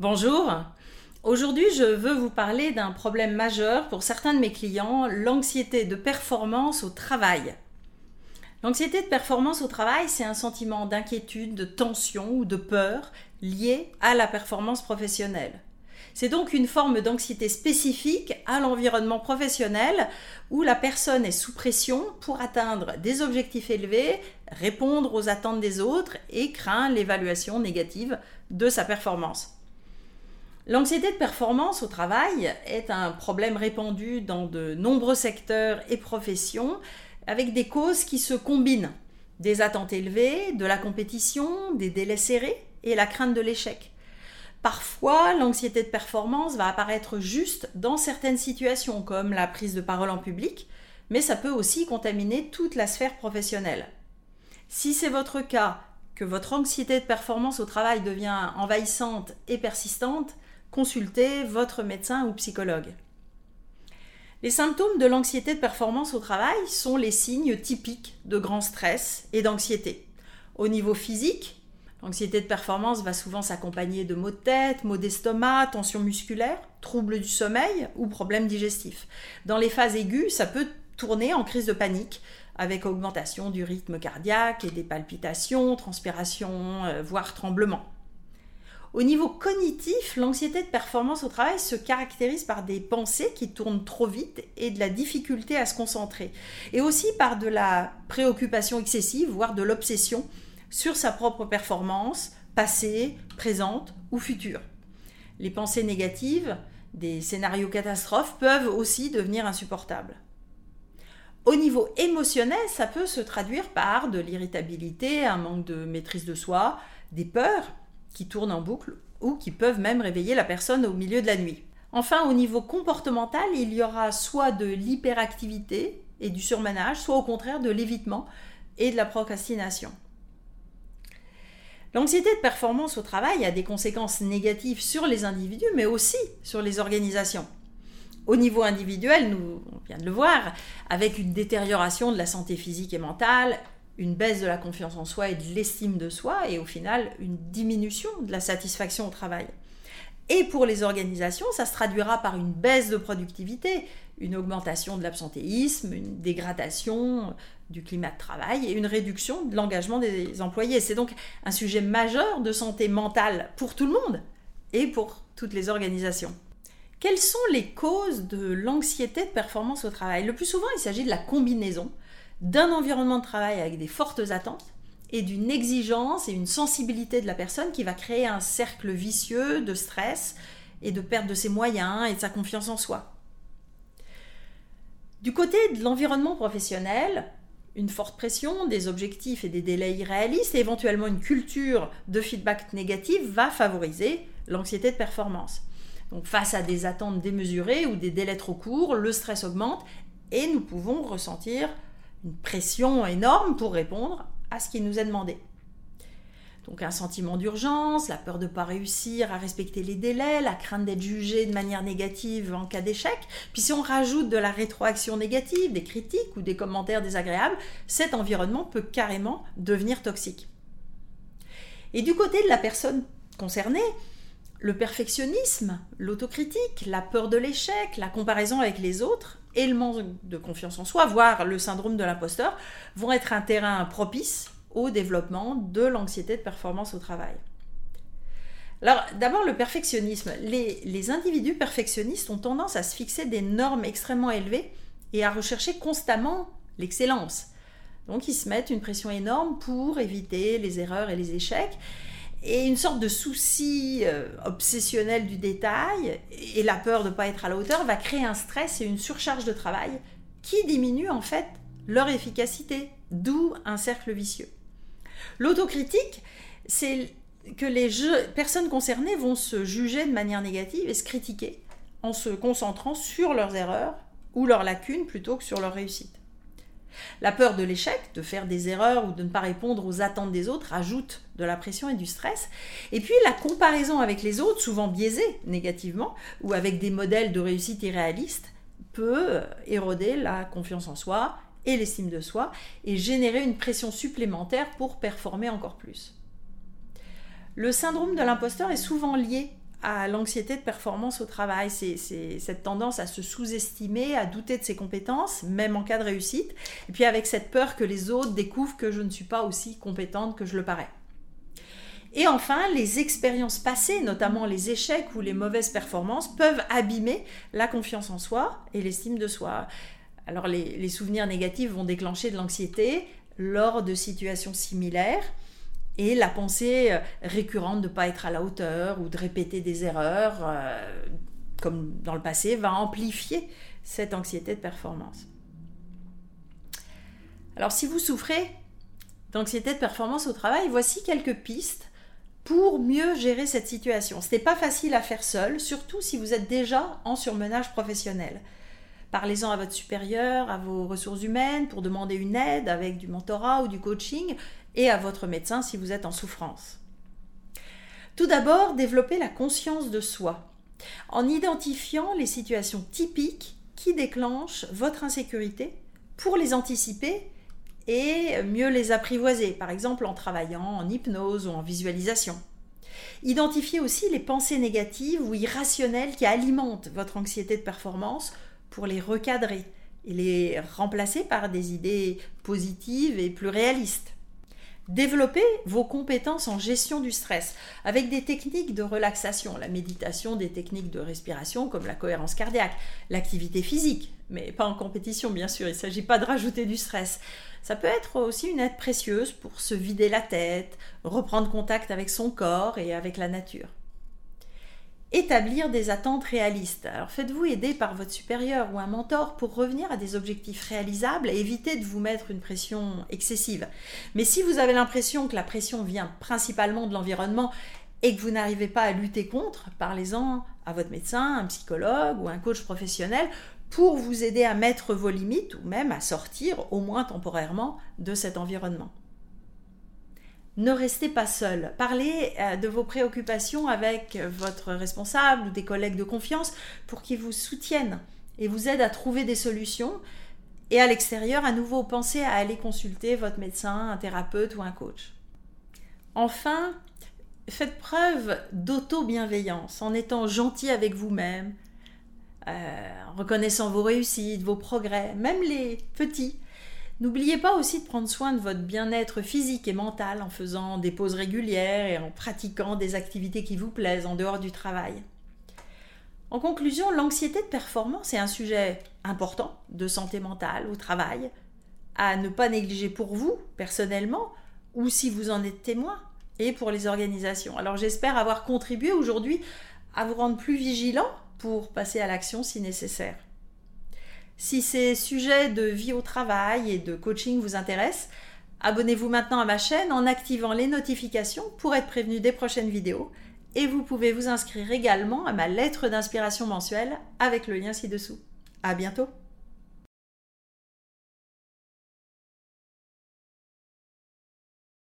Bonjour. Aujourd'hui, je veux vous parler d'un problème majeur pour certains de mes clients, l'anxiété de performance au travail. L'anxiété de performance au travail, c'est un sentiment d'inquiétude, de tension ou de peur lié à la performance professionnelle. C'est donc une forme d'anxiété spécifique à l'environnement professionnel où la personne est sous pression pour atteindre des objectifs élevés, répondre aux attentes des autres et craint l'évaluation négative de sa performance. L'anxiété de performance au travail est un problème répandu dans de nombreux secteurs et professions avec des causes qui se combinent. Des attentes élevées, de la compétition, des délais serrés et la crainte de l'échec. Parfois, l'anxiété de performance va apparaître juste dans certaines situations comme la prise de parole en public, mais ça peut aussi contaminer toute la sphère professionnelle. Si c'est votre cas, que votre anxiété de performance au travail devient envahissante et persistante, consultez votre médecin ou psychologue. Les symptômes de l'anxiété de performance au travail sont les signes typiques de grand stress et d'anxiété. Au niveau physique, l'anxiété de performance va souvent s'accompagner de maux de tête, maux d'estomac, tensions musculaires, troubles du sommeil ou problèmes digestifs. Dans les phases aiguës, ça peut tourner en crise de panique avec augmentation du rythme cardiaque et des palpitations, transpiration, euh, voire tremblements. Au niveau cognitif, l'anxiété de performance au travail se caractérise par des pensées qui tournent trop vite et de la difficulté à se concentrer. Et aussi par de la préoccupation excessive, voire de l'obsession sur sa propre performance, passée, présente ou future. Les pensées négatives, des scénarios catastrophes peuvent aussi devenir insupportables. Au niveau émotionnel, ça peut se traduire par de l'irritabilité, un manque de maîtrise de soi, des peurs, qui tournent en boucle ou qui peuvent même réveiller la personne au milieu de la nuit. Enfin, au niveau comportemental, il y aura soit de l'hyperactivité et du surmenage, soit au contraire de l'évitement et de la procrastination. L'anxiété de performance au travail a des conséquences négatives sur les individus, mais aussi sur les organisations. Au niveau individuel, nous, on vient de le voir, avec une détérioration de la santé physique et mentale, une baisse de la confiance en soi et de l'estime de soi et au final une diminution de la satisfaction au travail. Et pour les organisations, ça se traduira par une baisse de productivité, une augmentation de l'absentéisme, une dégradation du climat de travail et une réduction de l'engagement des employés. C'est donc un sujet majeur de santé mentale pour tout le monde et pour toutes les organisations. Quelles sont les causes de l'anxiété de performance au travail? Le plus souvent, il s'agit de la combinaison d'un environnement de travail avec des fortes attentes et d'une exigence et une sensibilité de la personne qui va créer un cercle vicieux de stress et de perte de ses moyens et de sa confiance en soi. Du côté de l'environnement professionnel, une forte pression, des objectifs et des délais irréalistes et éventuellement une culture de feedback négatif va favoriser l'anxiété de performance. Donc face à des attentes démesurées ou des délais trop courts, le stress augmente et nous pouvons ressentir une pression énorme pour répondre à ce qui nous est demandé. Donc un sentiment d'urgence, la peur de ne pas réussir à respecter les délais, la crainte d'être jugé de manière négative en cas d'échec. Puis si on rajoute de la rétroaction négative, des critiques ou des commentaires désagréables, cet environnement peut carrément devenir toxique. Et du côté de la personne concernée, le perfectionnisme, l'autocritique, la peur de l'échec, la comparaison avec les autres et le manque de confiance en soi, voire le syndrome de l'imposteur, vont être un terrain propice au développement de l'anxiété de performance au travail. Alors d'abord le perfectionnisme. Les, les, individus perfectionnistes ont tendance à se fixer des normes extrêmement élevées et à rechercher constamment l'excellence. Donc ils se mettent une pression énorme pour éviter les erreurs et les échecs et une sorte de souci euh, obsessionnel du détail et la peur de ne pas être à la hauteur va créer un stress et une surcharge de travail qui diminue en fait leur efficacité, d'où un cercle vicieux. L'autocritique, c'est que les personnes concernées vont se juger de manière négative et se critiquer en se concentrant sur leurs erreurs ou leurs lacunes plutôt que sur leurs réussites. La peur de l'échec, de faire des erreurs ou de ne pas répondre aux attentes des autres ajoute de la pression et du stress. Et puis la comparaison avec les autres, souvent biaisée négativement, ou avec des modèles de réussite irréalistes, peut éroder la confiance en soi et l'estime de soi et générer une pression supplémentaire pour performer encore plus. Le syndrome de l'imposteur est souvent lié à l'anxiété de performance au travail. C'est cette tendance à se sous-estimer, à douter de ses compétences, même en cas de réussite. Et puis avec cette peur que les autres découvrent que je ne suis pas aussi compétente que je le parais. Et enfin, les expériences passées, notamment les échecs ou les mauvaises performances, peuvent abîmer la confiance en soi et l'estime de soi. Alors les, les souvenirs négatifs vont déclencher de l'anxiété lors de situations similaires et la pensée euh, récurrente de ne pas être à la hauteur ou de répéter des erreurs, euh, comme dans le passé, va amplifier cette anxiété de performance. Alors si vous souffrez d'anxiété de performance au travail, voici quelques pistes pour mieux gérer cette situation. Ce n'est pas facile à faire seul, surtout si vous êtes déjà en surmenage professionnel. Parlez-en à votre supérieur, à vos ressources humaines pour demander une aide avec du mentorat ou du coaching et à votre médecin si vous êtes en souffrance. Tout d'abord, développez la conscience de soi en identifiant les situations typiques qui déclenchent votre insécurité pour les anticiper et mieux les apprivoiser, par exemple en travaillant en hypnose ou en visualisation. Identifiez aussi les pensées négatives ou irrationnelles qui alimentent votre anxiété de performance pour les recadrer et les remplacer par des idées positives et plus réalistes. Développez vos compétences en gestion du stress avec des techniques de relaxation, la méditation, des techniques de respiration comme la cohérence cardiaque, l'activité physique, mais pas en compétition bien sûr, il ne s'agit pas de rajouter du stress. Ça peut être aussi une aide précieuse pour se vider la tête, reprendre contact avec son corps et avec la nature établir des attentes réalistes. Alors faites-vous aider par votre supérieur ou un mentor pour revenir à des objectifs réalisables et éviter de vous mettre une pression excessive. Mais si vous avez l'impression que la pression vient principalement de l'environnement et que vous n'arrivez pas à lutter contre, parlez-en à votre médecin, un psychologue ou un coach professionnel pour vous aider à mettre vos limites ou même à sortir au moins temporairement de cet environnement ne restez pas seul. Parlez euh, de vos préoccupations avec votre responsable ou des collègues de confiance pour qu'ils vous soutiennent et vous aident à trouver des solutions. Et à l'extérieur, à nouveau, pensez à aller consulter votre médecin, un thérapeute ou un coach. Enfin, faites preuve d'auto-bienveillance en étant gentil avec vous-même, euh, en reconnaissant vos réussites, vos progrès, même les petits. N'oubliez pas aussi de prendre soin de votre bien-être physique et mental en faisant des pauses régulières et en pratiquant des activités qui vous plaisent en dehors du travail. En conclusion, l'anxiété de performance est un sujet important de santé mentale au travail, à ne pas négliger pour vous personnellement ou si vous en êtes témoin et pour les organisations. Alors j'espère avoir contribué aujourd'hui à vous rendre plus vigilant pour passer à l'action si nécessaire. Si ces sujets de vie au travail et de coaching vous intéressent, abonnez-vous maintenant à ma chaîne en activant les notifications pour être prévenu des prochaines vidéos. Et vous pouvez vous inscrire également à ma lettre d'inspiration mensuelle avec le lien ci-dessous. À bientôt!